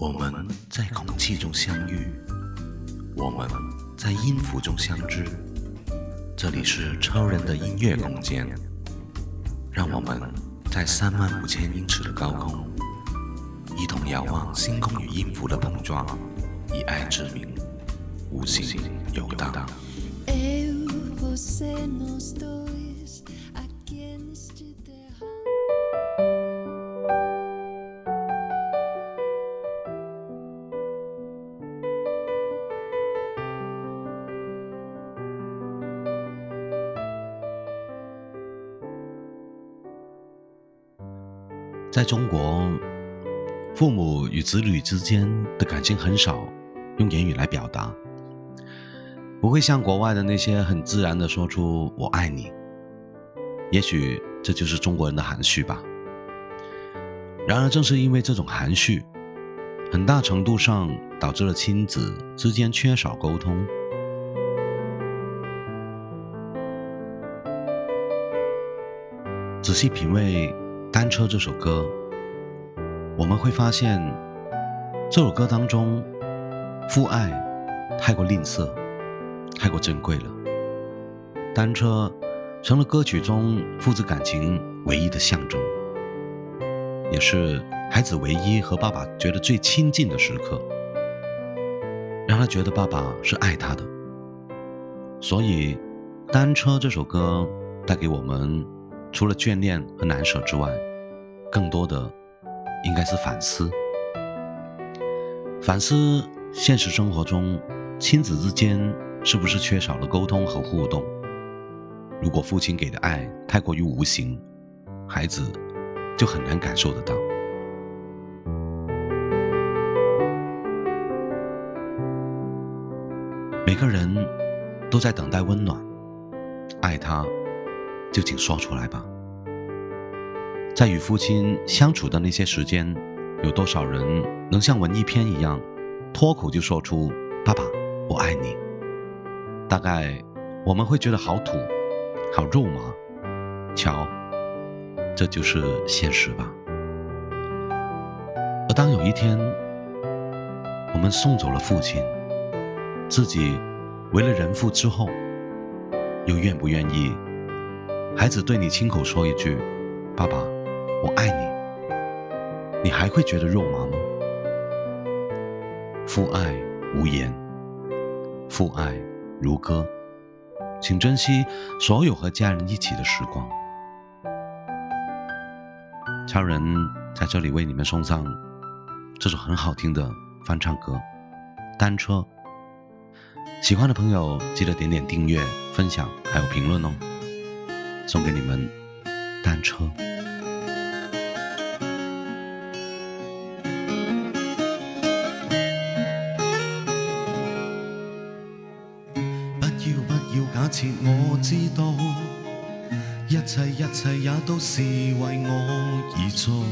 我们在空气中相遇，我们在音符中相知。这里是超人的音乐空间，让我们在三万五千英尺的高空，一同遥望星空与音符的碰撞，以爱之名，无形游荡。在中国，父母与子女之间的感情很少用言语来表达，不会像国外的那些很自然的说出“我爱你”。也许这就是中国人的含蓄吧。然而，正是因为这种含蓄，很大程度上导致了亲子之间缺少沟通。仔细品味。《单车》这首歌，我们会发现，这首歌当中，父爱太过吝啬，太过珍贵了。单车成了歌曲中父子感情唯一的象征，也是孩子唯一和爸爸觉得最亲近的时刻，让他觉得爸爸是爱他的。所以，《单车》这首歌带给我们。除了眷恋和难舍之外，更多的应该是反思。反思现实生活中，亲子之间是不是缺少了沟通和互动？如果父亲给的爱太过于无形，孩子就很难感受得到。每个人都在等待温暖，爱他。就请说出来吧。在与父亲相处的那些时间，有多少人能像文艺片一样脱口就说出“爸爸，我爱你”？大概我们会觉得好土、好肉麻。瞧，这就是现实吧。而当有一天我们送走了父亲，自己为了人父之后，又愿不愿意？孩子对你亲口说一句：“爸爸，我爱你。”你还会觉得肉麻吗？父爱无言，父爱如歌，请珍惜所有和家人一起的时光。超人在这里为你们送上这首很好听的翻唱歌《单车》，喜欢的朋友记得点点订阅、分享还有评论哦。送给你们，单车。不要不要假设我知道，一切一切也都是为我而做，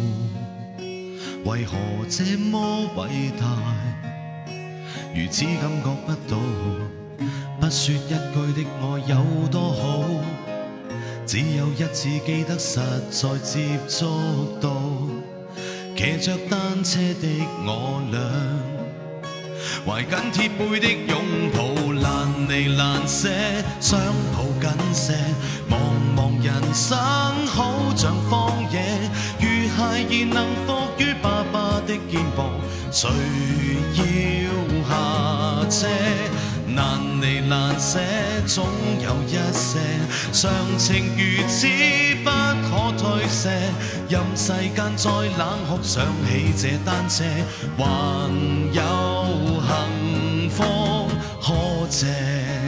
为何这么伟大？如此感觉不到，不说一句的爱有多好。只有一次记得实在接触到，骑着单车的我俩，怀紧贴背的拥抱难离难舍，想抱紧些。茫茫人生好像荒野，如孩儿能伏于爸爸的肩膊，谁要下车？难离难舍，总有一些常情如此不可推卸。任世间再冷酷，想起这单车，还有幸福可借。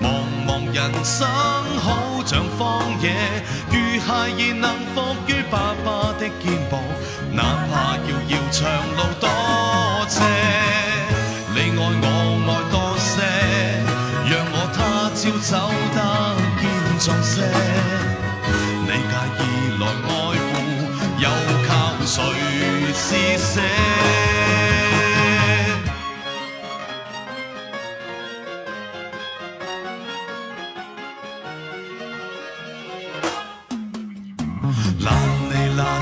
茫茫人生好像荒野，如孩儿能伏于爸爸的肩膊，哪怕遥遥长路多些。你爱我爱多些，让我他朝走得健壮些。你介意来爱护，又靠谁施舍？